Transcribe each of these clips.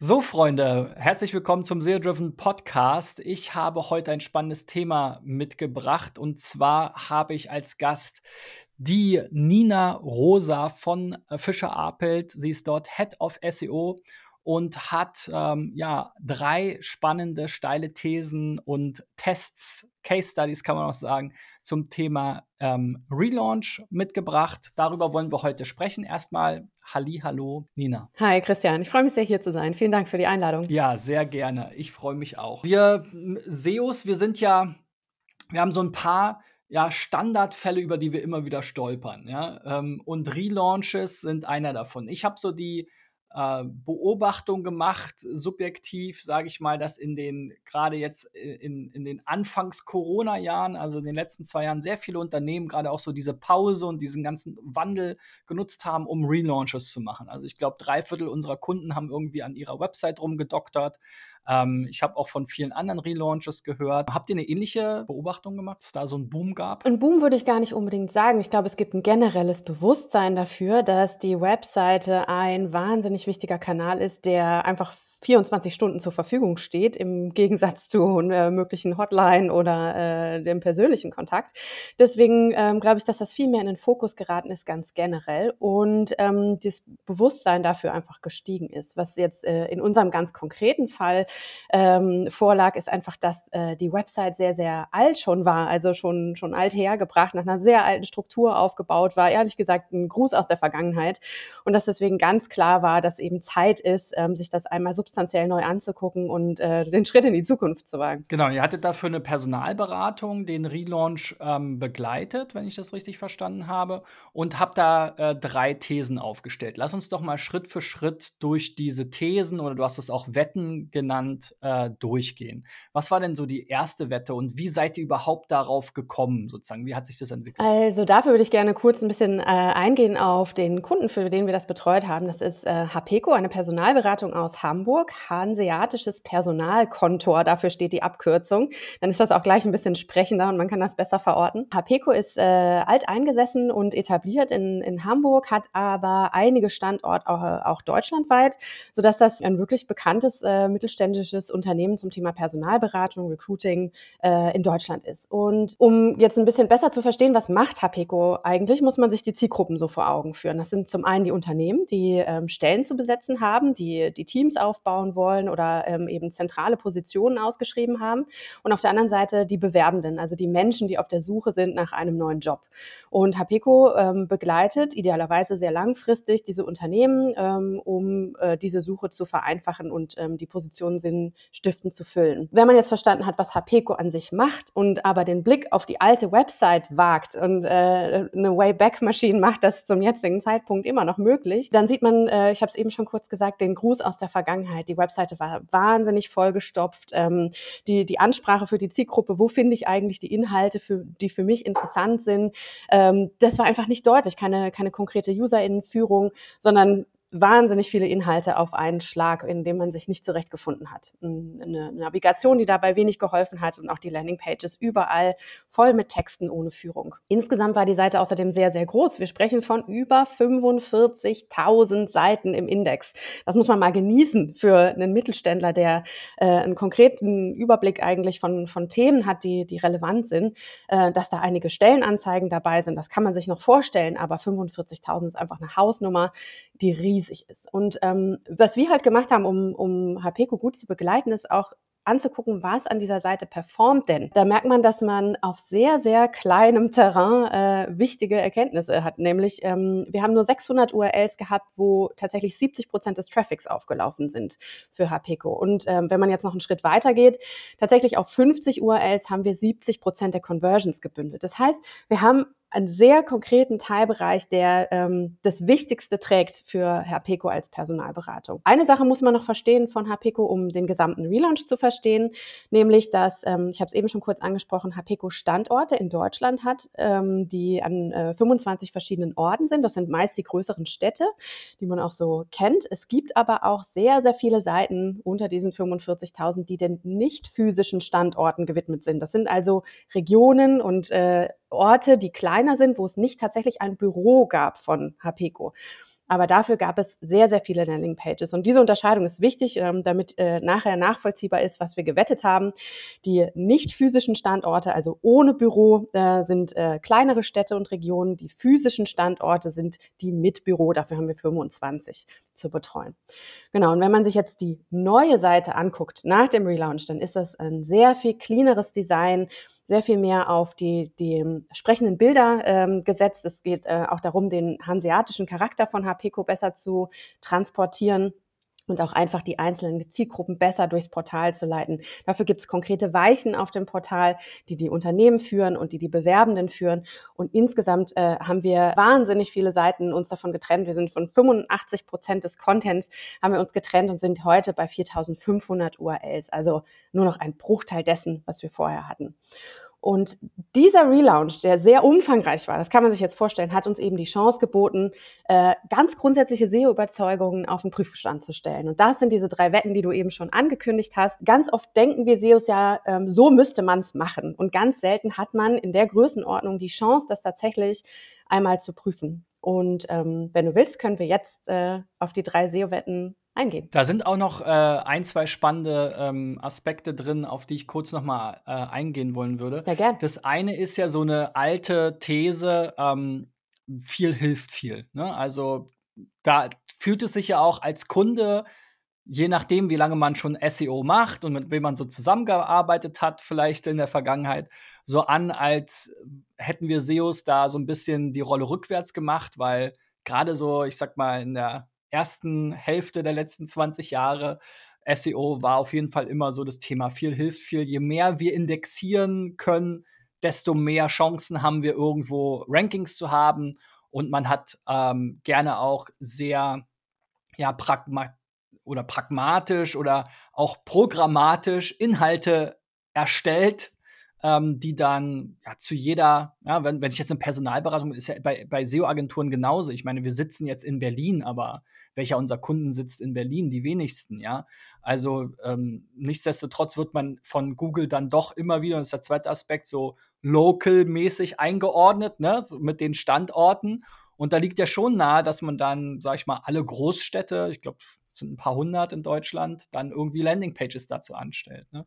So, Freunde, herzlich willkommen zum SEO Driven Podcast. Ich habe heute ein spannendes Thema mitgebracht und zwar habe ich als Gast die Nina Rosa von Fischer Apelt. Sie ist dort Head of SEO und hat ähm, ja drei spannende, steile Thesen und Tests, Case Studies kann man auch sagen, zum Thema ähm, Relaunch mitgebracht. Darüber wollen wir heute sprechen. Erstmal Halli, hallo, Nina. Hi, Christian. Ich freue mich sehr, hier zu sein. Vielen Dank für die Einladung. Ja, sehr gerne. Ich freue mich auch. Wir SEOs, wir sind ja, wir haben so ein paar ja, Standardfälle, über die wir immer wieder stolpern. Ja? Ähm, und Relaunches sind einer davon. Ich habe so die äh, Beobachtung gemacht, subjektiv, sage ich mal, dass in den, gerade jetzt in, in den Anfangs-Corona-Jahren, also in den letzten zwei Jahren, sehr viele Unternehmen gerade auch so diese Pause und diesen ganzen Wandel genutzt haben, um Relaunches zu machen. Also ich glaube, drei Viertel unserer Kunden haben irgendwie an ihrer Website rumgedoktert, ähm, ich habe auch von vielen anderen Relaunches gehört. Habt ihr eine ähnliche Beobachtung gemacht, dass da so einen Boom gab? Ein Boom würde ich gar nicht unbedingt sagen. Ich glaube, es gibt ein generelles Bewusstsein dafür, dass die Webseite ein wahnsinnig wichtiger Kanal ist, der einfach 24 Stunden zur Verfügung steht, im Gegensatz zu einer möglichen Hotline oder äh, dem persönlichen Kontakt. Deswegen ähm, glaube ich, dass das viel mehr in den Fokus geraten ist, ganz generell. Und ähm, das Bewusstsein dafür einfach gestiegen ist. Was jetzt äh, in unserem ganz konkreten Fall ähm, vorlag, ist einfach, dass äh, die Website sehr, sehr alt schon war, also schon, schon alt hergebracht, nach einer sehr alten Struktur aufgebaut war. Ehrlich gesagt, ein Gruß aus der Vergangenheit. Und dass deswegen ganz klar war, dass eben Zeit ist, ähm, sich das einmal substanziell neu anzugucken und äh, den Schritt in die Zukunft zu wagen. Genau, ihr hattet dafür eine Personalberatung, den Relaunch ähm, begleitet, wenn ich das richtig verstanden habe, und habt da äh, drei Thesen aufgestellt. Lass uns doch mal Schritt für Schritt durch diese Thesen oder du hast es auch Wetten genannt äh, durchgehen. Was war denn so die erste Wette und wie seid ihr überhaupt darauf gekommen, sozusagen? Wie hat sich das entwickelt? Also dafür würde ich gerne kurz ein bisschen äh, eingehen auf den Kunden, für den wir das betreut haben. Das ist äh, HPECO, eine Personalberatung aus Hamburg, Hanseatisches Personalkontor, dafür steht die Abkürzung. Dann ist das auch gleich ein bisschen sprechender und man kann das besser verorten. HPECO ist äh, alt eingesessen und etabliert in, in Hamburg, hat aber einige Standorte auch, auch deutschlandweit, sodass das ein wirklich bekanntes äh, mittelständisches mittelständisches Unternehmen zum Thema Personalberatung, Recruiting äh, in Deutschland ist. Und um jetzt ein bisschen besser zu verstehen, was macht HPECO eigentlich, muss man sich die Zielgruppen so vor Augen führen. Das sind zum einen die Unternehmen, die ähm, Stellen zu besetzen haben, die die Teams aufbauen wollen oder ähm, eben zentrale Positionen ausgeschrieben haben. Und auf der anderen Seite die Bewerbenden, also die Menschen, die auf der Suche sind nach einem neuen Job. Und HPECO ähm, begleitet idealerweise sehr langfristig diese Unternehmen, ähm, um äh, diese Suche zu vereinfachen und ähm, die Positionen Sinn stiften zu füllen. Wenn man jetzt verstanden hat, was HPECO an sich macht und aber den Blick auf die alte Website wagt und äh, eine Wayback-Maschine macht das zum jetzigen Zeitpunkt immer noch möglich, dann sieht man, äh, ich habe es eben schon kurz gesagt, den Gruß aus der Vergangenheit. Die Webseite war wahnsinnig vollgestopft. Ähm, die, die Ansprache für die Zielgruppe, wo finde ich eigentlich die Inhalte, für, die für mich interessant sind, ähm, das war einfach nicht deutlich. Keine, keine konkrete User-Innenführung, sondern wahnsinnig viele Inhalte auf einen Schlag, in dem man sich nicht zurechtgefunden hat. Eine Navigation, die dabei wenig geholfen hat und auch die Landingpages überall voll mit Texten ohne Führung. Insgesamt war die Seite außerdem sehr, sehr groß. Wir sprechen von über 45.000 Seiten im Index. Das muss man mal genießen für einen Mittelständler, der äh, einen konkreten Überblick eigentlich von, von Themen hat, die, die relevant sind. Äh, dass da einige Stellenanzeigen dabei sind, das kann man sich noch vorstellen, aber 45.000 ist einfach eine Hausnummer, die riesig ist. Und ähm, was wir halt gemacht haben, um, um HPECO gut zu begleiten, ist auch anzugucken, was an dieser Seite performt denn. Da merkt man, dass man auf sehr, sehr kleinem Terrain äh, wichtige Erkenntnisse hat. Nämlich, ähm, wir haben nur 600 URLs gehabt, wo tatsächlich 70 Prozent des Traffics aufgelaufen sind für HPECO. Und ähm, wenn man jetzt noch einen Schritt weiter geht, tatsächlich auf 50 URLs haben wir 70 Prozent der Conversions gebündelt. Das heißt, wir haben einen sehr konkreten Teilbereich, der ähm, das Wichtigste trägt für Herr Peko als Personalberatung. Eine Sache muss man noch verstehen von Herr Peko, um den gesamten Relaunch zu verstehen, nämlich, dass, ähm, ich habe es eben schon kurz angesprochen, Herr Peko Standorte in Deutschland hat, ähm, die an äh, 25 verschiedenen Orten sind. Das sind meist die größeren Städte, die man auch so kennt. Es gibt aber auch sehr, sehr viele Seiten unter diesen 45.000, die den nicht physischen Standorten gewidmet sind. Das sind also Regionen und äh, Orte, die kleiner sind, wo es nicht tatsächlich ein Büro gab von HPECO. aber dafür gab es sehr, sehr viele Landingpages. Und diese Unterscheidung ist wichtig, ähm, damit äh, nachher nachvollziehbar ist, was wir gewettet haben. Die nicht physischen Standorte, also ohne Büro, äh, sind äh, kleinere Städte und Regionen. Die physischen Standorte sind die mit Büro. Dafür haben wir 25 zu betreuen. Genau. Und wenn man sich jetzt die neue Seite anguckt nach dem Relaunch, dann ist das ein sehr viel cleaneres Design sehr viel mehr auf die, die sprechenden Bilder ähm, gesetzt. Es geht äh, auch darum, den hanseatischen Charakter von HPCO besser zu transportieren und auch einfach die einzelnen Zielgruppen besser durchs Portal zu leiten. Dafür gibt es konkrete Weichen auf dem Portal, die die Unternehmen führen und die die Bewerbenden führen. Und insgesamt äh, haben wir wahnsinnig viele Seiten uns davon getrennt. Wir sind von 85 Prozent des Contents haben wir uns getrennt und sind heute bei 4.500 URLs. Also nur noch ein Bruchteil dessen, was wir vorher hatten. Und dieser Relaunch, der sehr umfangreich war, das kann man sich jetzt vorstellen, hat uns eben die Chance geboten, äh, ganz grundsätzliche SEO-Überzeugungen auf den Prüfstand zu stellen. Und das sind diese drei Wetten, die du eben schon angekündigt hast. Ganz oft denken wir SEOs ja, ähm, so müsste man es machen. Und ganz selten hat man in der Größenordnung die Chance, das tatsächlich einmal zu prüfen. Und ähm, wenn du willst, können wir jetzt äh, auf die drei SEO-Wetten eingehen. Da sind auch noch äh, ein, zwei spannende ähm, Aspekte drin, auf die ich kurz noch mal äh, eingehen wollen würde. Ja, gern. Das eine ist ja so eine alte These, ähm, viel hilft viel. Ne? Also da fühlt es sich ja auch als Kunde, je nachdem, wie lange man schon SEO macht und mit wem man so zusammengearbeitet hat, vielleicht in der Vergangenheit, so an, als hätten wir SEOs da so ein bisschen die Rolle rückwärts gemacht, weil gerade so, ich sag mal, in der ersten Hälfte der letzten 20 Jahre SEO war auf jeden Fall immer so das Thema. Viel hilft viel. Je mehr wir indexieren können, desto mehr Chancen haben wir irgendwo Rankings zu haben. Und man hat ähm, gerne auch sehr ja, pragma oder pragmatisch oder auch programmatisch Inhalte erstellt, ähm, die dann ja, zu jeder, ja, wenn, wenn ich jetzt eine Personalberatung ist ja bei, bei SEO-Agenturen genauso. Ich meine, wir sitzen jetzt in Berlin, aber welcher unserer Kunden sitzt in Berlin? Die wenigsten, ja. Also ähm, nichtsdestotrotz wird man von Google dann doch immer wieder, und das ist der zweite Aspekt, so local-mäßig eingeordnet, ne, so mit den Standorten. Und da liegt ja schon nahe, dass man dann, sag ich mal, alle Großstädte, ich glaube, sind ein paar hundert in Deutschland, dann irgendwie Landingpages dazu anstellt. Ne?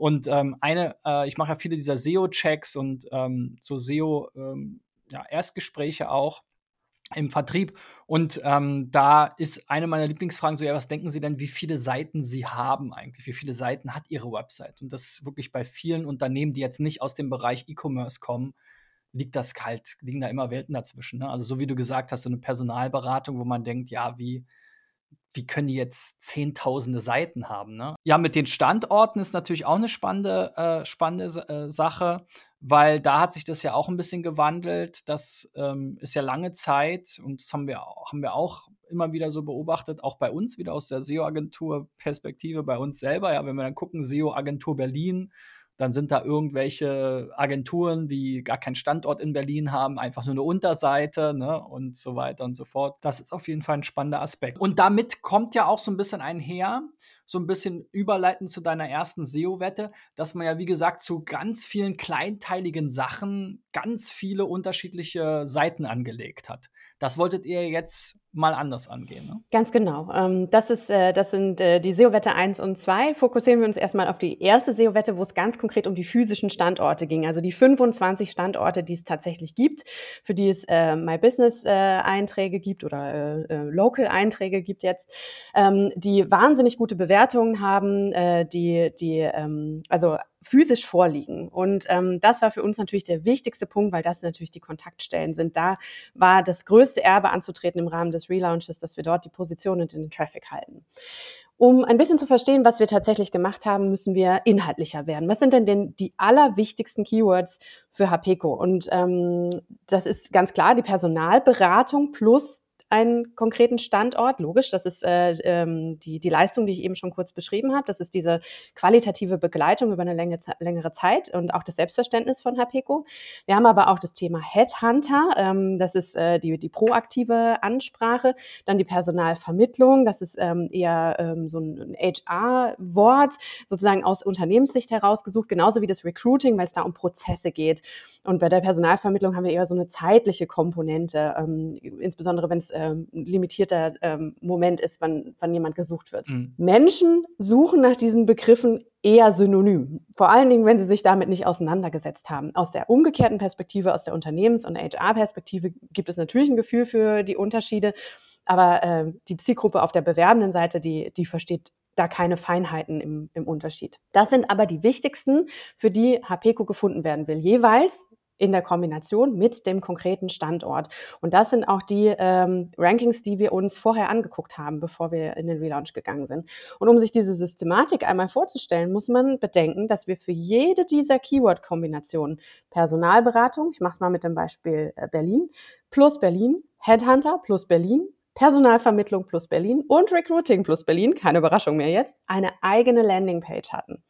Und ähm, eine, äh, ich mache ja viele dieser SEO-Checks und ähm, so SEO-Erstgespräche ähm, ja, auch im Vertrieb. Und ähm, da ist eine meiner Lieblingsfragen so, ja, was denken Sie denn, wie viele Seiten Sie haben eigentlich? Wie viele Seiten hat Ihre Website? Und das ist wirklich bei vielen Unternehmen, die jetzt nicht aus dem Bereich E-Commerce kommen, liegt das kalt, liegen da immer Welten dazwischen. Ne? Also so wie du gesagt hast, so eine Personalberatung, wo man denkt, ja, wie, wie können die jetzt zehntausende Seiten haben? Ne? Ja, mit den Standorten ist natürlich auch eine spannende, äh, spannende äh, Sache, weil da hat sich das ja auch ein bisschen gewandelt. Das ähm, ist ja lange Zeit und das haben wir, haben wir auch immer wieder so beobachtet, auch bei uns wieder aus der SEO-Agentur-Perspektive, bei uns selber. Ja, wenn wir dann gucken, SEO-Agentur Berlin, dann sind da irgendwelche Agenturen, die gar keinen Standort in Berlin haben, einfach nur eine Unterseite ne, und so weiter und so fort. Das ist auf jeden Fall ein spannender Aspekt. Und damit kommt ja auch so ein bisschen einher, so ein bisschen überleitend zu deiner ersten SEO-Wette, dass man ja, wie gesagt, zu ganz vielen kleinteiligen Sachen ganz viele unterschiedliche Seiten angelegt hat. Das wolltet ihr jetzt mal anders angehen. Ne? Ganz genau. Ähm, das, ist, äh, das sind äh, die SEO-Wette 1 und 2. Fokussieren wir uns erstmal auf die erste SEO-Wette, wo es ganz konkret um die physischen Standorte ging. Also die 25 Standorte, die es tatsächlich gibt, für die es äh, My Business-Einträge gibt oder Local-Einträge gibt jetzt, ähm, die wahnsinnig gute Bewertungen haben, die, die ähm, also physisch vorliegen. Und ähm, das war für uns natürlich der wichtigste Punkt, weil das natürlich die Kontaktstellen sind. Da war das größte Erbe anzutreten im Rahmen des Relaunches, dass wir dort die Position und den Traffic halten. Um ein bisschen zu verstehen, was wir tatsächlich gemacht haben, müssen wir inhaltlicher werden. Was sind denn, denn die allerwichtigsten Keywords für HPECO? Und ähm, das ist ganz klar die Personalberatung plus einen konkreten Standort. Logisch, das ist äh, ähm, die, die Leistung, die ich eben schon kurz beschrieben habe. Das ist diese qualitative Begleitung über eine Länge, längere Zeit und auch das Selbstverständnis von HPECO. Wir haben aber auch das Thema Headhunter. Ähm, das ist äh, die, die proaktive Ansprache. Dann die Personalvermittlung. Das ist ähm, eher ähm, so ein HR-Wort, sozusagen aus Unternehmenssicht herausgesucht. Genauso wie das Recruiting, weil es da um Prozesse geht. Und bei der Personalvermittlung haben wir eher so eine zeitliche Komponente, ähm, insbesondere wenn es äh, ähm, limitierter ähm, Moment ist, wann, wann jemand gesucht wird. Mhm. Menschen suchen nach diesen Begriffen eher synonym. Vor allen Dingen, wenn sie sich damit nicht auseinandergesetzt haben. Aus der umgekehrten Perspektive, aus der Unternehmens- und HR-Perspektive gibt es natürlich ein Gefühl für die Unterschiede. Aber äh, die Zielgruppe auf der bewerbenden Seite, die, die versteht da keine Feinheiten im, im Unterschied. Das sind aber die wichtigsten, für die HPECO gefunden werden will. Jeweils in der Kombination mit dem konkreten Standort. Und das sind auch die ähm, Rankings, die wir uns vorher angeguckt haben, bevor wir in den Relaunch gegangen sind. Und um sich diese Systematik einmal vorzustellen, muss man bedenken, dass wir für jede dieser Keyword-Kombinationen Personalberatung, ich mache es mal mit dem Beispiel äh, Berlin, plus Berlin, Headhunter plus Berlin, Personalvermittlung plus Berlin und Recruiting plus Berlin, keine Überraschung mehr jetzt, eine eigene Landingpage hatten.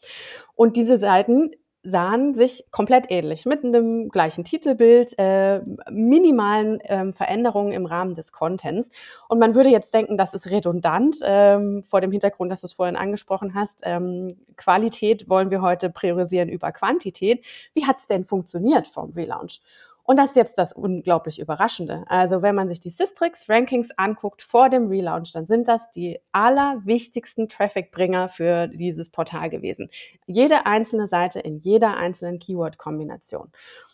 Und diese Seiten sahen sich komplett ähnlich, mit einem gleichen Titelbild, äh, minimalen ähm, Veränderungen im Rahmen des Contents. Und man würde jetzt denken, das ist redundant, ähm, vor dem Hintergrund, dass du es vorhin angesprochen hast. Ähm, Qualität wollen wir heute priorisieren über Quantität. Wie hat es denn funktioniert vom Relaunch? Und das ist jetzt das unglaublich Überraschende. Also wenn man sich die Systrix Rankings anguckt vor dem Relaunch, dann sind das die allerwichtigsten Traffic-Bringer für dieses Portal gewesen. Jede einzelne Seite in jeder einzelnen Keyword-Kombination.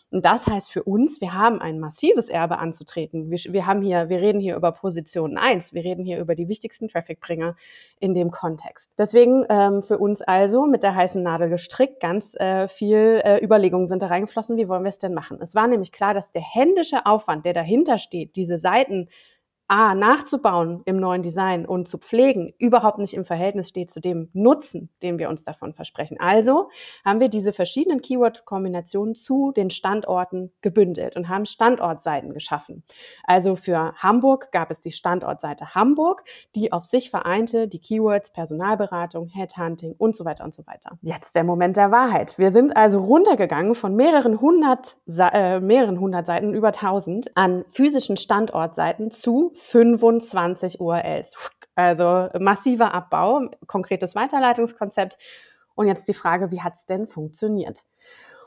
Und das heißt für uns, wir haben ein massives Erbe anzutreten. Wir, wir haben hier, wir reden hier über Position 1, wir reden hier über die wichtigsten Trafficbringer in dem Kontext. Deswegen ähm, für uns also mit der heißen Nadel gestrickt, ganz äh, viel äh, Überlegungen sind da reingeflossen, wie wollen wir es denn machen? Es war nämlich klar, dass der händische Aufwand, der dahinter steht, diese Seiten A, nachzubauen im neuen Design und zu pflegen, überhaupt nicht im Verhältnis steht zu dem Nutzen, den wir uns davon versprechen. Also haben wir diese verschiedenen Keyword-Kombinationen zu den Standorten gebündelt und haben Standortseiten geschaffen. Also für Hamburg gab es die Standortseite Hamburg, die auf sich vereinte die Keywords Personalberatung, Headhunting und so weiter und so weiter. Jetzt der Moment der Wahrheit. Wir sind also runtergegangen von mehreren hundert, äh, mehreren hundert Seiten, über tausend, an physischen Standortseiten zu 25 URLs. Also massiver Abbau, konkretes Weiterleitungskonzept. Und jetzt die Frage, wie hat es denn funktioniert?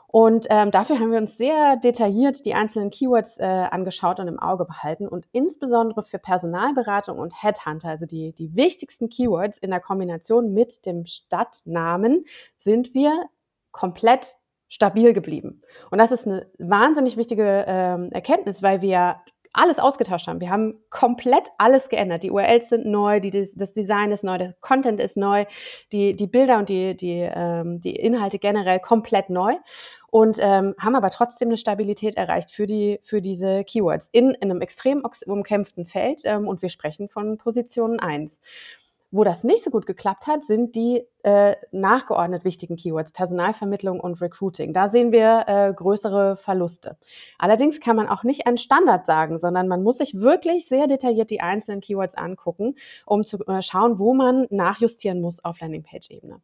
Und ähm, dafür haben wir uns sehr detailliert die einzelnen Keywords äh, angeschaut und im Auge behalten. Und insbesondere für Personalberatung und Headhunter, also die, die wichtigsten Keywords in der Kombination mit dem Stadtnamen, sind wir komplett stabil geblieben. Und das ist eine wahnsinnig wichtige ähm, Erkenntnis, weil wir alles ausgetauscht haben. Wir haben komplett alles geändert. Die URLs sind neu, die, das Design ist neu, der Content ist neu, die, die Bilder und die, die, ähm, die Inhalte generell komplett neu und ähm, haben aber trotzdem eine Stabilität erreicht für, die, für diese Keywords in, in einem extrem umkämpften Feld ähm, und wir sprechen von Positionen 1. Wo das nicht so gut geklappt hat, sind die äh, nachgeordnet wichtigen Keywords, Personalvermittlung und Recruiting. Da sehen wir äh, größere Verluste. Allerdings kann man auch nicht einen Standard sagen, sondern man muss sich wirklich sehr detailliert die einzelnen Keywords angucken, um zu äh, schauen, wo man nachjustieren muss auf Landingpage-Ebene.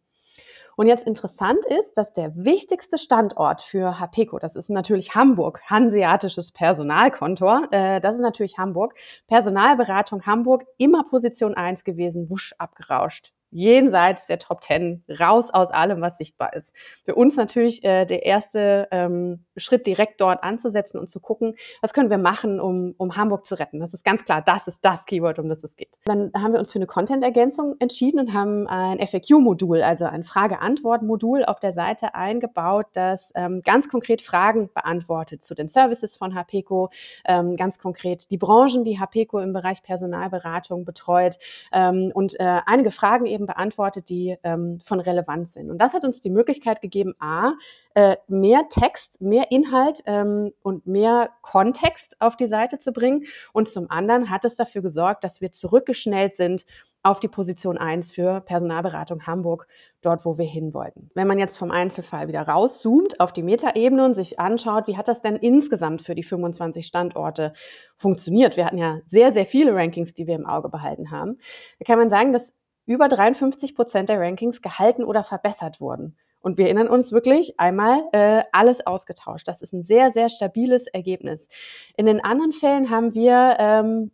Und jetzt interessant ist, dass der wichtigste Standort für HPECO, das ist natürlich Hamburg, Hanseatisches Personalkontor, äh, das ist natürlich Hamburg, Personalberatung Hamburg, immer Position 1 gewesen, wusch abgerauscht jenseits der Top Ten, raus aus allem, was sichtbar ist. Für uns natürlich äh, der erste ähm, Schritt, direkt dort anzusetzen und zu gucken, was können wir machen, um, um Hamburg zu retten. Das ist ganz klar, das ist das Keyword, um das es geht. Dann haben wir uns für eine Content-Ergänzung entschieden und haben ein FAQ-Modul, also ein Frage-Antwort-Modul auf der Seite eingebaut, das ähm, ganz konkret Fragen beantwortet zu den Services von HPECO, ähm, ganz konkret die Branchen, die HPECO im Bereich Personalberatung betreut ähm, und äh, einige Fragen eben beantwortet, die ähm, von Relevanz sind. Und das hat uns die Möglichkeit gegeben, a, äh, mehr Text, mehr Inhalt ähm, und mehr Kontext auf die Seite zu bringen. Und zum anderen hat es dafür gesorgt, dass wir zurückgeschnellt sind auf die Position 1 für Personalberatung Hamburg, dort, wo wir hin wollten. Wenn man jetzt vom Einzelfall wieder rauszoomt auf die Metaebene und sich anschaut, wie hat das denn insgesamt für die 25 Standorte funktioniert? Wir hatten ja sehr, sehr viele Rankings, die wir im Auge behalten haben. Da kann man sagen, dass über 53 Prozent der Rankings gehalten oder verbessert wurden. Und wir erinnern uns wirklich einmal äh, alles ausgetauscht. Das ist ein sehr, sehr stabiles Ergebnis. In den anderen Fällen haben wir ähm,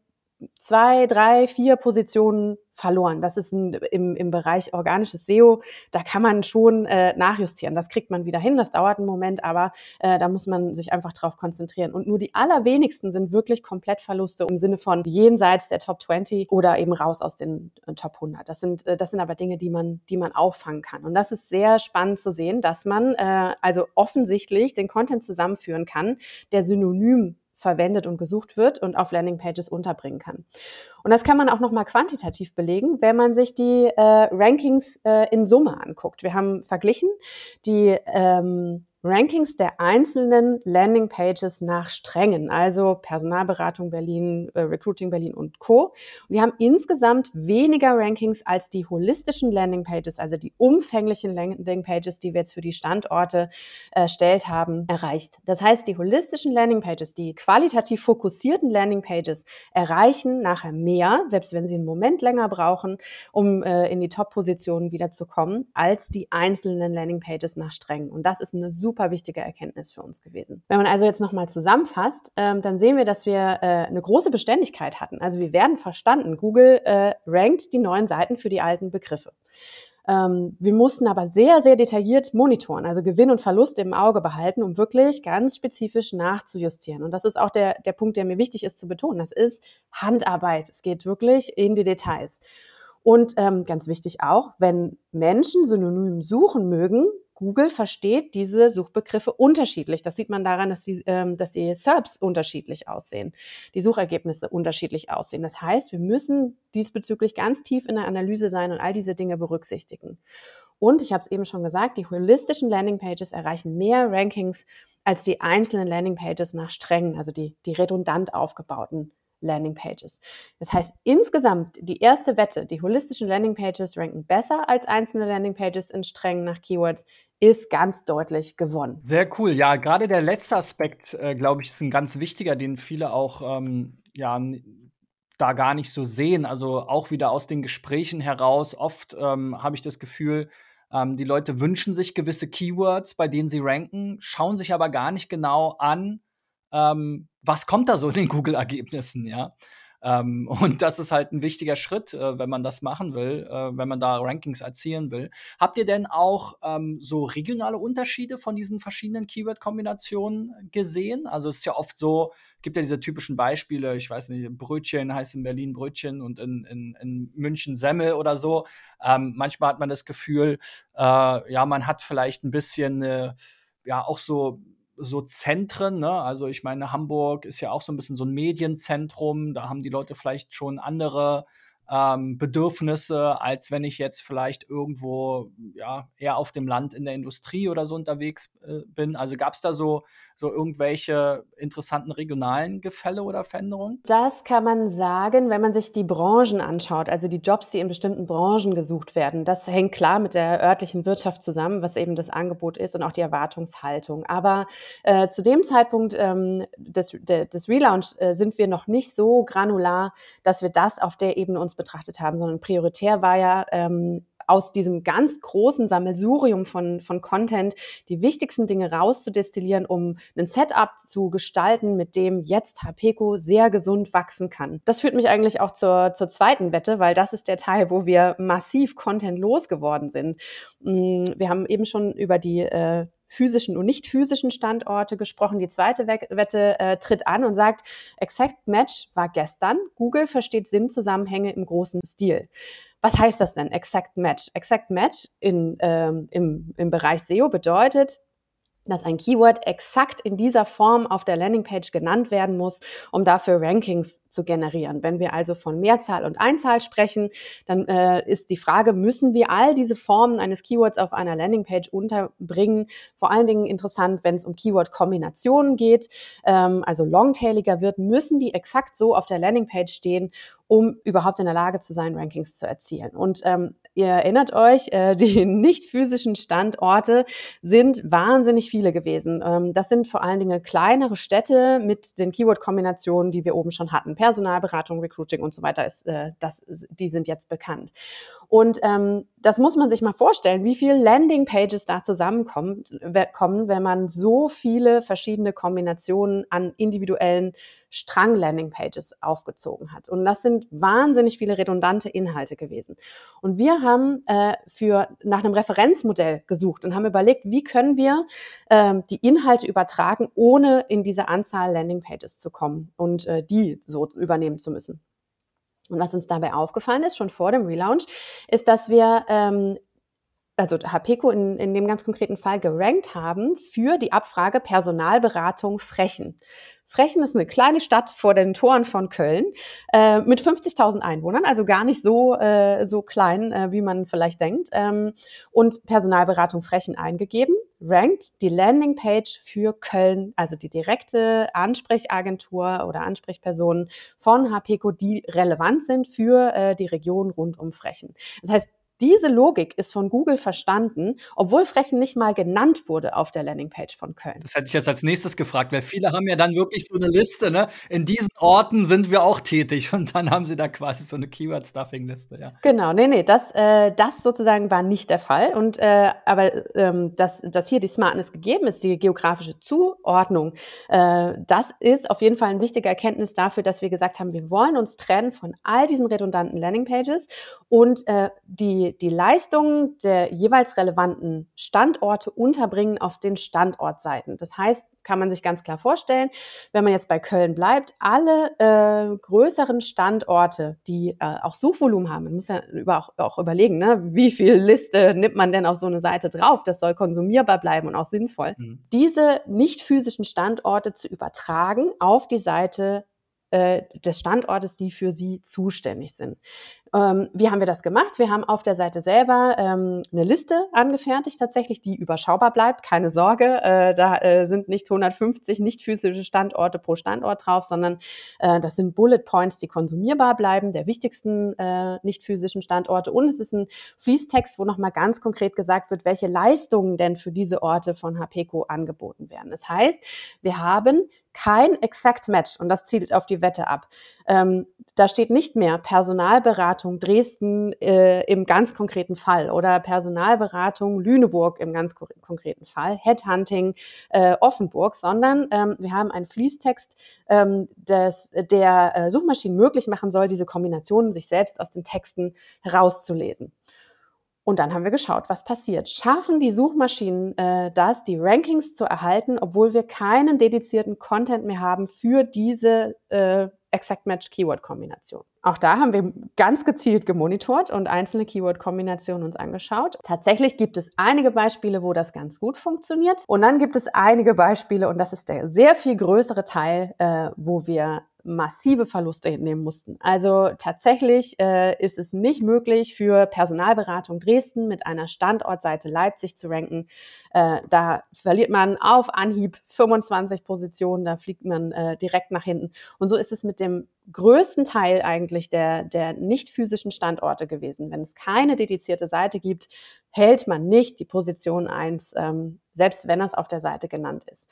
zwei, drei, vier Positionen verloren. Das ist ein, im, im Bereich organisches SEO, da kann man schon äh, nachjustieren. Das kriegt man wieder hin, das dauert einen Moment, aber äh, da muss man sich einfach drauf konzentrieren. Und nur die allerwenigsten sind wirklich komplett Verluste im Sinne von jenseits der Top 20 oder eben raus aus den äh, Top 100. Das sind, äh, das sind aber Dinge, die man, die man auffangen kann. Und das ist sehr spannend zu sehen, dass man äh, also offensichtlich den Content zusammenführen kann, der synonym verwendet und gesucht wird und auf Landingpages unterbringen kann. Und das kann man auch nochmal quantitativ belegen, wenn man sich die äh, Rankings äh, in Summe anguckt. Wir haben verglichen die ähm, Rankings der einzelnen Landingpages nach Strängen, also Personalberatung Berlin, äh, Recruiting Berlin und Co. Und die haben insgesamt weniger Rankings als die holistischen Landingpages, also die umfänglichen Landingpages, die wir jetzt für die Standorte erstellt haben, erreicht. Das heißt, die holistischen Landingpages, die qualitativ fokussierten Landingpages erreichen nachher mehr, selbst wenn sie einen Moment länger brauchen, um äh, in die Top-Positionen wiederzukommen, als die einzelnen Landingpages nach Strängen. Und das ist eine super super wichtige Erkenntnis für uns gewesen. Wenn man also jetzt nochmal zusammenfasst, ähm, dann sehen wir, dass wir äh, eine große Beständigkeit hatten. Also wir werden verstanden. Google äh, rankt die neuen Seiten für die alten Begriffe. Ähm, wir mussten aber sehr, sehr detailliert monitoren, also Gewinn und Verlust im Auge behalten, um wirklich ganz spezifisch nachzujustieren. Und das ist auch der, der Punkt, der mir wichtig ist zu betonen. Das ist Handarbeit. Es geht wirklich in die Details. Und ähm, ganz wichtig auch, wenn Menschen synonym suchen mögen, Google versteht diese Suchbegriffe unterschiedlich. Das sieht man daran, dass die, ähm, dass die SERPs unterschiedlich aussehen, die Suchergebnisse unterschiedlich aussehen. Das heißt, wir müssen diesbezüglich ganz tief in der Analyse sein und all diese Dinge berücksichtigen. Und ich habe es eben schon gesagt, die holistischen Landingpages erreichen mehr Rankings als die einzelnen Landingpages nach strengen, also die, die redundant aufgebauten Landingpages. Das heißt, insgesamt die erste Wette, die holistischen Landingpages ranken besser als einzelne Landingpages in Strängen nach Keywords, ist ganz deutlich gewonnen. Sehr cool. Ja, gerade der letzte Aspekt, äh, glaube ich, ist ein ganz wichtiger, den viele auch ähm, ja, da gar nicht so sehen. Also auch wieder aus den Gesprächen heraus. Oft ähm, habe ich das Gefühl, ähm, die Leute wünschen sich gewisse Keywords, bei denen sie ranken, schauen sich aber gar nicht genau an, ähm, was kommt da so in den Google-Ergebnissen, ja? Ähm, und das ist halt ein wichtiger Schritt, äh, wenn man das machen will, äh, wenn man da Rankings erzielen will. Habt ihr denn auch ähm, so regionale Unterschiede von diesen verschiedenen Keyword-Kombinationen gesehen? Also es ist ja oft so, gibt ja diese typischen Beispiele, ich weiß nicht, Brötchen heißt in Berlin Brötchen und in, in, in München Semmel oder so. Ähm, manchmal hat man das Gefühl, äh, ja, man hat vielleicht ein bisschen, äh, ja, auch so so Zentren, ne? Also ich meine, Hamburg ist ja auch so ein bisschen so ein Medienzentrum. Da haben die Leute vielleicht schon andere ähm, Bedürfnisse, als wenn ich jetzt vielleicht irgendwo ja eher auf dem Land in der Industrie oder so unterwegs äh, bin. Also gab es da so so irgendwelche interessanten regionalen Gefälle oder Veränderungen? Das kann man sagen, wenn man sich die Branchen anschaut, also die Jobs, die in bestimmten Branchen gesucht werden. Das hängt klar mit der örtlichen Wirtschaft zusammen, was eben das Angebot ist und auch die Erwartungshaltung. Aber äh, zu dem Zeitpunkt ähm, des, de, des Relaunch äh, sind wir noch nicht so granular, dass wir das auf der Ebene uns betrachtet haben, sondern prioritär war ja ähm, aus diesem ganz großen Sammelsurium von, von Content die wichtigsten Dinge rauszudestillieren, um ein Setup zu gestalten, mit dem jetzt Hapeco sehr gesund wachsen kann. Das führt mich eigentlich auch zur, zur zweiten Wette, weil das ist der Teil, wo wir massiv Content losgeworden sind. Mm, wir haben eben schon über die äh, physischen und nicht physischen Standorte gesprochen. Die zweite Wette äh, tritt an und sagt, Exact Match war gestern. Google versteht Sinnzusammenhänge im großen Stil. Was heißt das denn? Exact Match. Exact Match in, ähm, im, im Bereich SEO bedeutet, dass ein Keyword exakt in dieser Form auf der Landingpage genannt werden muss, um dafür Rankings zu generieren. Wenn wir also von Mehrzahl und Einzahl sprechen, dann äh, ist die Frage, müssen wir all diese Formen eines Keywords auf einer Landingpage unterbringen? Vor allen Dingen interessant, wenn es um Keyword-Kombinationen geht, ähm, also longtailiger wird, müssen die exakt so auf der Landingpage stehen, um überhaupt in der Lage zu sein, Rankings zu erzielen. Und ähm, ihr erinnert euch, äh, die nicht physischen Standorte sind wahnsinnig viele gewesen. Ähm, das sind vor allen Dingen kleinere Städte mit den Keyword-Kombinationen, die wir oben schon hatten. Personalberatung, Recruiting und so weiter, ist, äh, das, die sind jetzt bekannt. Und ähm, das muss man sich mal vorstellen, wie viele Landingpages da zusammenkommen, kommen, wenn man so viele verschiedene Kombinationen an individuellen Strang-Landingpages aufgezogen hat. Und das sind wahnsinnig viele redundante Inhalte gewesen. Und wir haben äh, für, nach einem Referenzmodell gesucht und haben überlegt, wie können wir äh, die Inhalte übertragen, ohne in diese Anzahl Landingpages zu kommen und äh, die so übernehmen zu müssen. Und was uns dabei aufgefallen ist, schon vor dem Relaunch, ist, dass wir ähm, also HPECO in, in dem ganz konkreten Fall gerankt haben für die Abfrage Personalberatung Frechen. Frechen ist eine kleine Stadt vor den Toren von Köln äh, mit 50.000 Einwohnern, also gar nicht so, äh, so klein, äh, wie man vielleicht denkt. Ähm, und Personalberatung Frechen eingegeben, rankt die Landingpage für Köln, also die direkte Ansprechagentur oder Ansprechpersonen von HPECO, die relevant sind für äh, die Region rund um Frechen. Das heißt, diese Logik ist von Google verstanden, obwohl Frechen nicht mal genannt wurde auf der Landingpage von Köln. Das hätte ich jetzt als nächstes gefragt, weil viele haben ja dann wirklich so eine Liste, ne? In diesen Orten sind wir auch tätig und dann haben sie da quasi so eine Keyword-Stuffing-Liste, ja. Genau, nee, nee, das, äh, das sozusagen war nicht der Fall. Und äh, aber ähm, dass, dass hier die Smartness gegeben ist, die geografische Zuordnung, äh, das ist auf jeden Fall ein wichtiger Erkenntnis dafür, dass wir gesagt haben, wir wollen uns trennen von all diesen redundanten Landingpages und äh, die die, Leistungen der jeweils relevanten Standorte unterbringen auf den Standortseiten. Das heißt, kann man sich ganz klar vorstellen, wenn man jetzt bei Köln bleibt, alle äh, größeren Standorte, die äh, auch Suchvolumen haben, man muss ja über, auch, auch, überlegen, ne, wie viel Liste nimmt man denn auf so eine Seite drauf, das soll konsumierbar bleiben und auch sinnvoll. Mhm. Diese nicht physischen Standorte zu übertragen auf die Seite äh, des Standortes, die für sie zuständig sind. Ähm, wie haben wir das gemacht? Wir haben auf der Seite selber ähm, eine Liste angefertigt, tatsächlich, die überschaubar bleibt. Keine Sorge, äh, da äh, sind nicht 150 nicht physische Standorte pro Standort drauf, sondern äh, das sind Bullet Points, die konsumierbar bleiben, der wichtigsten äh, nicht physischen Standorte. Und es ist ein Fließtext, wo nochmal ganz konkret gesagt wird, welche Leistungen denn für diese Orte von HPECO angeboten werden. Das heißt, wir haben kein Exact Match und das zielt auf die Wette ab. Ähm, da steht nicht mehr Personalberatung Dresden äh, im ganz konkreten Fall oder Personalberatung Lüneburg im ganz konkreten Fall, Headhunting äh, Offenburg, sondern ähm, wir haben einen Fließtext, ähm, des, der äh, Suchmaschinen möglich machen soll, diese Kombinationen sich selbst aus den Texten herauszulesen. Und dann haben wir geschaut, was passiert. Schaffen die Suchmaschinen äh, das, die Rankings zu erhalten, obwohl wir keinen dedizierten Content mehr haben für diese äh, Exact Match Keyword Kombination. Auch da haben wir ganz gezielt gemonitort und einzelne Keyword Kombinationen uns angeschaut. Tatsächlich gibt es einige Beispiele, wo das ganz gut funktioniert. Und dann gibt es einige Beispiele, und das ist der sehr viel größere Teil, äh, wo wir massive Verluste hinnehmen mussten. Also tatsächlich äh, ist es nicht möglich für Personalberatung Dresden mit einer Standortseite Leipzig zu ranken. Äh, da verliert man auf Anhieb 25 Positionen, da fliegt man äh, direkt nach hinten. Und so ist es mit dem größten Teil eigentlich der, der nicht physischen Standorte gewesen. Wenn es keine dedizierte Seite gibt, hält man nicht die Position 1, ähm, selbst wenn das auf der Seite genannt ist.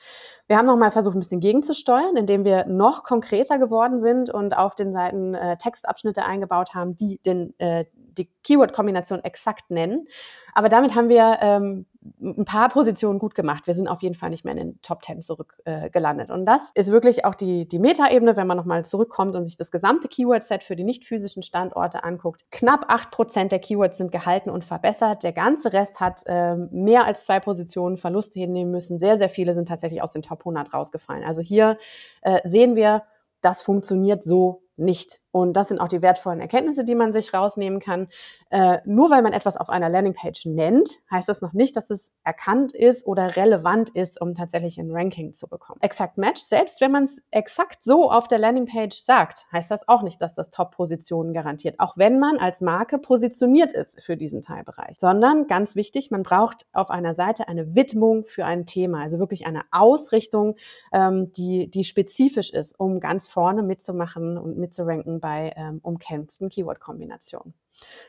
Wir haben nochmal versucht, ein bisschen gegenzusteuern, indem wir noch konkreter geworden sind und auf den Seiten äh, Textabschnitte eingebaut haben, die den, äh, die Keyword-Kombination exakt nennen. Aber damit haben wir ähm, ein paar Positionen gut gemacht. Wir sind auf jeden Fall nicht mehr in den Top 10 zurückgelandet. Äh, und das ist wirklich auch die, die Metaebene, wenn man nochmal zurückkommt und sich das gesamte Keyword-Set für die nicht physischen Standorte anguckt. Knapp 8% der Keywords sind gehalten und verbessert. Der ganze Rest hat äh, mehr als zwei Positionen Verluste hinnehmen müssen. Sehr, sehr viele sind tatsächlich aus den Top 100 rausgefallen. Also hier äh, sehen wir, das funktioniert so nicht. Und das sind auch die wertvollen Erkenntnisse, die man sich rausnehmen kann. Äh, nur weil man etwas auf einer Landingpage nennt, heißt das noch nicht, dass es erkannt ist oder relevant ist, um tatsächlich ein Ranking zu bekommen. Exakt Match, selbst wenn man es exakt so auf der Landingpage sagt, heißt das auch nicht, dass das Top-Positionen garantiert, auch wenn man als Marke positioniert ist für diesen Teilbereich. Sondern ganz wichtig, man braucht auf einer Seite eine Widmung für ein Thema, also wirklich eine Ausrichtung, ähm, die, die spezifisch ist, um ganz vorne mitzumachen und mitzuranken bei ähm, umkämpften Keyword-Kombinationen.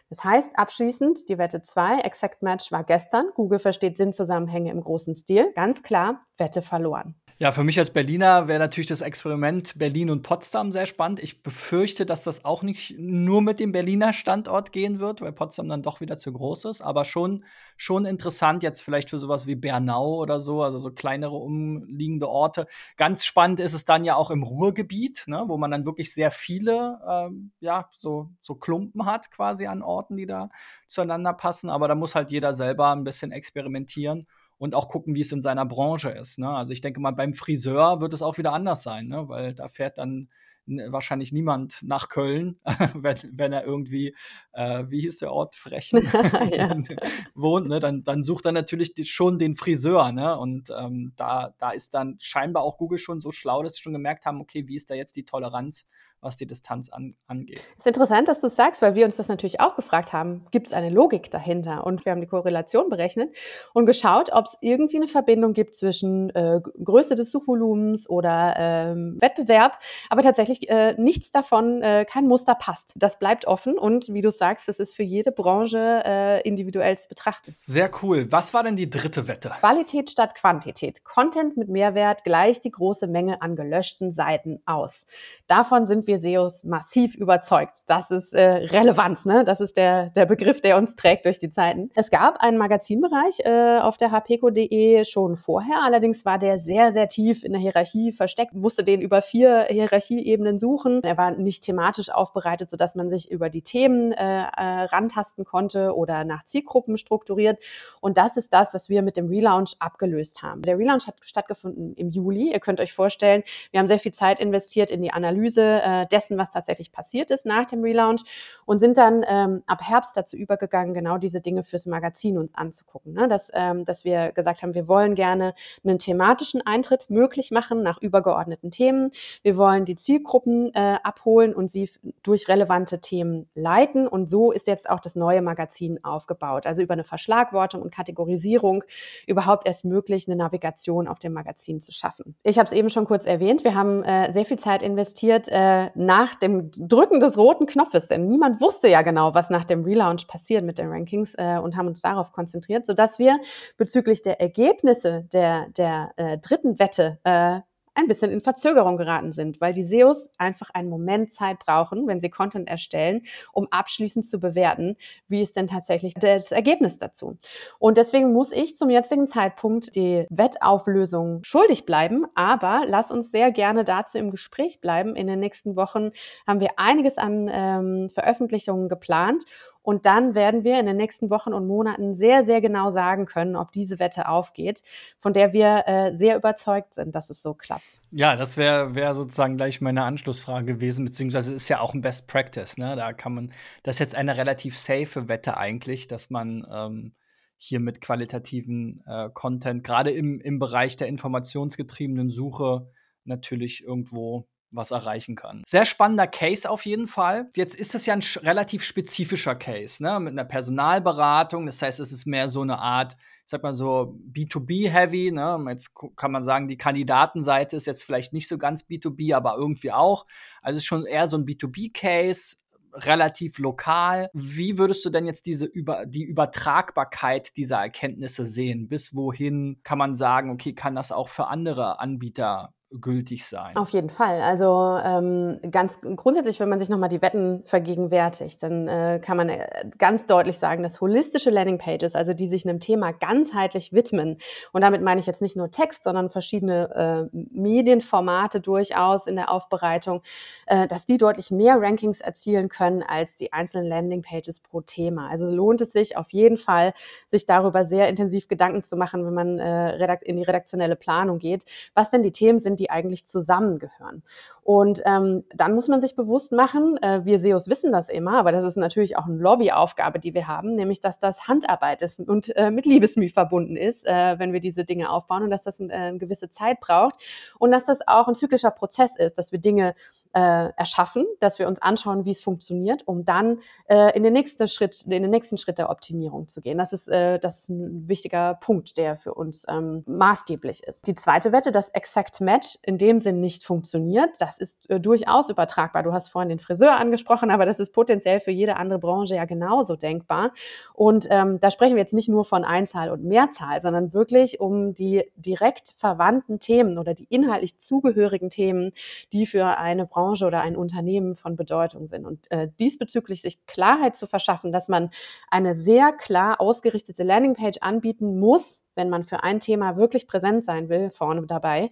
Das heißt, abschließend, die Wette 2, Exact Match war gestern. Google versteht Sinnzusammenhänge im großen Stil. Ganz klar, Wette verloren. Ja, für mich als Berliner wäre natürlich das Experiment Berlin und Potsdam sehr spannend. Ich befürchte, dass das auch nicht nur mit dem Berliner Standort gehen wird, weil Potsdam dann doch wieder zu groß ist, aber schon schon interessant jetzt vielleicht für sowas wie Bernau oder so, also so kleinere umliegende Orte. Ganz spannend ist es dann ja auch im Ruhrgebiet, ne, wo man dann wirklich sehr viele, ähm, ja, so so Klumpen hat quasi an Orten, die da zueinander passen, aber da muss halt jeder selber ein bisschen experimentieren und auch gucken, wie es in seiner Branche ist. Ne? Also ich denke mal, beim Friseur wird es auch wieder anders sein, ne? weil da fährt dann wahrscheinlich niemand nach Köln, wenn, wenn er irgendwie, äh, wie hieß der Ort, Frechen wohnt, ne? dann, dann sucht er natürlich schon den Friseur. Ne? Und ähm, da, da ist dann scheinbar auch Google schon so schlau, dass sie schon gemerkt haben, okay, wie ist da jetzt die Toleranz was die Distanz an, angeht. Es ist interessant, dass du es sagst, weil wir uns das natürlich auch gefragt haben, gibt es eine Logik dahinter? Und wir haben die Korrelation berechnet und geschaut, ob es irgendwie eine Verbindung gibt zwischen äh, Größe des Suchvolumens oder ähm, Wettbewerb, aber tatsächlich äh, nichts davon, äh, kein Muster passt. Das bleibt offen und wie du sagst, es ist für jede Branche äh, individuell zu betrachten. Sehr cool. Was war denn die dritte Wette? Qualität statt Quantität. Content mit Mehrwert gleicht die große Menge an gelöschten Seiten aus. Davon sind wir wir SEOs massiv überzeugt. Das ist äh, relevant, ne? Das ist der, der Begriff, der uns trägt durch die Zeiten. Es gab einen Magazinbereich äh, auf der hpco.de schon vorher, allerdings war der sehr, sehr tief in der Hierarchie versteckt, musste den über vier Hierarchieebenen suchen. Er war nicht thematisch aufbereitet, sodass man sich über die Themen äh, äh, rantasten konnte oder nach Zielgruppen strukturiert. Und das ist das, was wir mit dem Relaunch abgelöst haben. Der Relaunch hat stattgefunden im Juli. Ihr könnt euch vorstellen, wir haben sehr viel Zeit investiert in die Analyse äh, dessen, was tatsächlich passiert ist nach dem Relaunch und sind dann ähm, ab Herbst dazu übergegangen, genau diese Dinge fürs Magazin uns anzugucken. Ne? Dass, ähm, dass wir gesagt haben, wir wollen gerne einen thematischen Eintritt möglich machen nach übergeordneten Themen. Wir wollen die Zielgruppen äh, abholen und sie durch relevante Themen leiten. Und so ist jetzt auch das neue Magazin aufgebaut. Also über eine Verschlagwortung und Kategorisierung überhaupt erst möglich, eine Navigation auf dem Magazin zu schaffen. Ich habe es eben schon kurz erwähnt. Wir haben äh, sehr viel Zeit investiert, äh, nach dem Drücken des roten Knopfes, denn niemand wusste ja genau, was nach dem Relaunch passiert mit den Rankings äh, und haben uns darauf konzentriert, sodass wir bezüglich der Ergebnisse der, der äh, dritten Wette äh, ein bisschen in Verzögerung geraten sind, weil die SEOs einfach einen Moment Zeit brauchen, wenn sie Content erstellen, um abschließend zu bewerten, wie ist denn tatsächlich das Ergebnis dazu. Und deswegen muss ich zum jetzigen Zeitpunkt die Wettauflösung schuldig bleiben, aber lass uns sehr gerne dazu im Gespräch bleiben. In den nächsten Wochen haben wir einiges an ähm, Veröffentlichungen geplant und dann werden wir in den nächsten Wochen und Monaten sehr, sehr genau sagen können, ob diese Wette aufgeht, von der wir äh, sehr überzeugt sind, dass es so klappt. Ja, das wäre wär sozusagen gleich meine Anschlussfrage gewesen, beziehungsweise ist ja auch ein Best Practice. Ne? Da kann man, das ist jetzt eine relativ safe Wette eigentlich, dass man ähm, hier mit qualitativen äh, Content, gerade im, im Bereich der informationsgetriebenen Suche, natürlich irgendwo was erreichen kann. Sehr spannender Case auf jeden Fall. Jetzt ist es ja ein relativ spezifischer Case, ne? Mit einer Personalberatung. Das heißt, es ist mehr so eine Art, ich sag mal so B2B-heavy. Ne? Jetzt kann man sagen, die Kandidatenseite ist jetzt vielleicht nicht so ganz B2B, aber irgendwie auch. Also es ist schon eher so ein B2B-Case relativ lokal. Wie würdest du denn jetzt diese über die Übertragbarkeit dieser Erkenntnisse sehen? Bis wohin kann man sagen, okay, kann das auch für andere Anbieter gültig sein. Auf jeden Fall. Also ähm, ganz grundsätzlich, wenn man sich nochmal die Wetten vergegenwärtigt, dann äh, kann man äh, ganz deutlich sagen, dass holistische Landingpages, also die sich einem Thema ganzheitlich widmen, und damit meine ich jetzt nicht nur Text, sondern verschiedene äh, Medienformate durchaus in der Aufbereitung, äh, dass die deutlich mehr Rankings erzielen können als die einzelnen Landingpages pro Thema. Also lohnt es sich auf jeden Fall, sich darüber sehr intensiv Gedanken zu machen, wenn man äh, in die redaktionelle Planung geht, was denn die Themen sind, die eigentlich zusammengehören. Und ähm, dann muss man sich bewusst machen, äh, wir SEOs wissen das immer, aber das ist natürlich auch eine Lobbyaufgabe, die wir haben, nämlich dass das Handarbeit ist und äh, mit Liebesmüh verbunden ist, äh, wenn wir diese Dinge aufbauen und dass das äh, eine gewisse Zeit braucht und dass das auch ein zyklischer Prozess ist, dass wir Dinge äh, erschaffen, dass wir uns anschauen, wie es funktioniert, um dann äh, in den nächsten Schritt, in den nächsten Schritt der Optimierung zu gehen. Das ist, äh, das ist ein wichtiger Punkt, der für uns ähm, maßgeblich ist. Die zweite Wette, dass Exact Match in dem Sinn nicht funktioniert, das ist äh, durchaus übertragbar. Du hast vorhin den Friseur angesprochen, aber das ist potenziell für jede andere Branche ja genauso denkbar. Und ähm, da sprechen wir jetzt nicht nur von Einzahl und Mehrzahl, sondern wirklich um die direkt verwandten Themen oder die inhaltlich zugehörigen Themen, die für eine Branche Branche oder ein Unternehmen von Bedeutung sind. Und äh, diesbezüglich sich Klarheit zu verschaffen, dass man eine sehr klar ausgerichtete Landingpage anbieten muss, wenn man für ein Thema wirklich präsent sein will, vorne dabei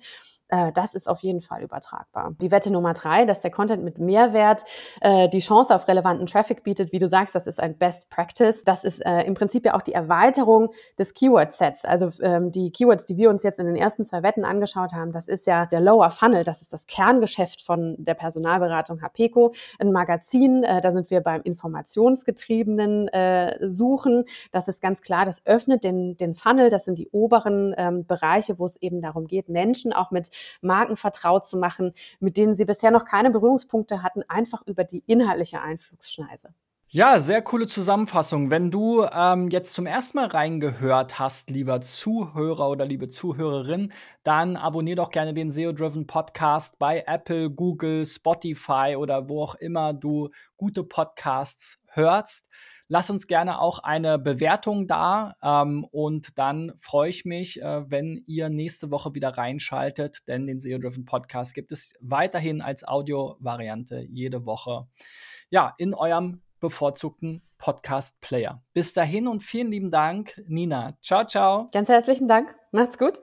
äh, das ist auf jeden Fall übertragbar. Die Wette Nummer drei, dass der Content mit Mehrwert äh, die Chance auf relevanten Traffic bietet, wie du sagst, das ist ein Best Practice. Das ist äh, im Prinzip ja auch die Erweiterung des Keyword-Sets. Also ähm, die Keywords, die wir uns jetzt in den ersten zwei Wetten angeschaut haben, das ist ja der Lower Funnel, das ist das Kerngeschäft von der Personalberatung HPECO. Ein Magazin, äh, da sind wir beim informationsgetriebenen äh, Suchen. Das ist ganz klar, das öffnet den, den Funnel, das sind die oberen ähm, Bereiche, wo es eben darum geht, Menschen auch mit Marken vertraut zu machen, mit denen sie bisher noch keine Berührungspunkte hatten, einfach über die inhaltliche Einflugsschneise. Ja, sehr coole Zusammenfassung. Wenn du ähm, jetzt zum ersten Mal reingehört hast, lieber Zuhörer oder liebe Zuhörerin, dann abonnier doch gerne den SEO-Driven Podcast bei Apple, Google, Spotify oder wo auch immer du gute Podcasts hörst. Lass uns gerne auch eine Bewertung da ähm, und dann freue ich mich, äh, wenn ihr nächste Woche wieder reinschaltet, denn den SEO-Driven Podcast gibt es weiterhin als Audio-Variante jede Woche. Ja, in eurem bevorzugten Podcast-Player. Bis dahin und vielen lieben Dank, Nina. Ciao, ciao. Ganz herzlichen Dank. Macht's gut.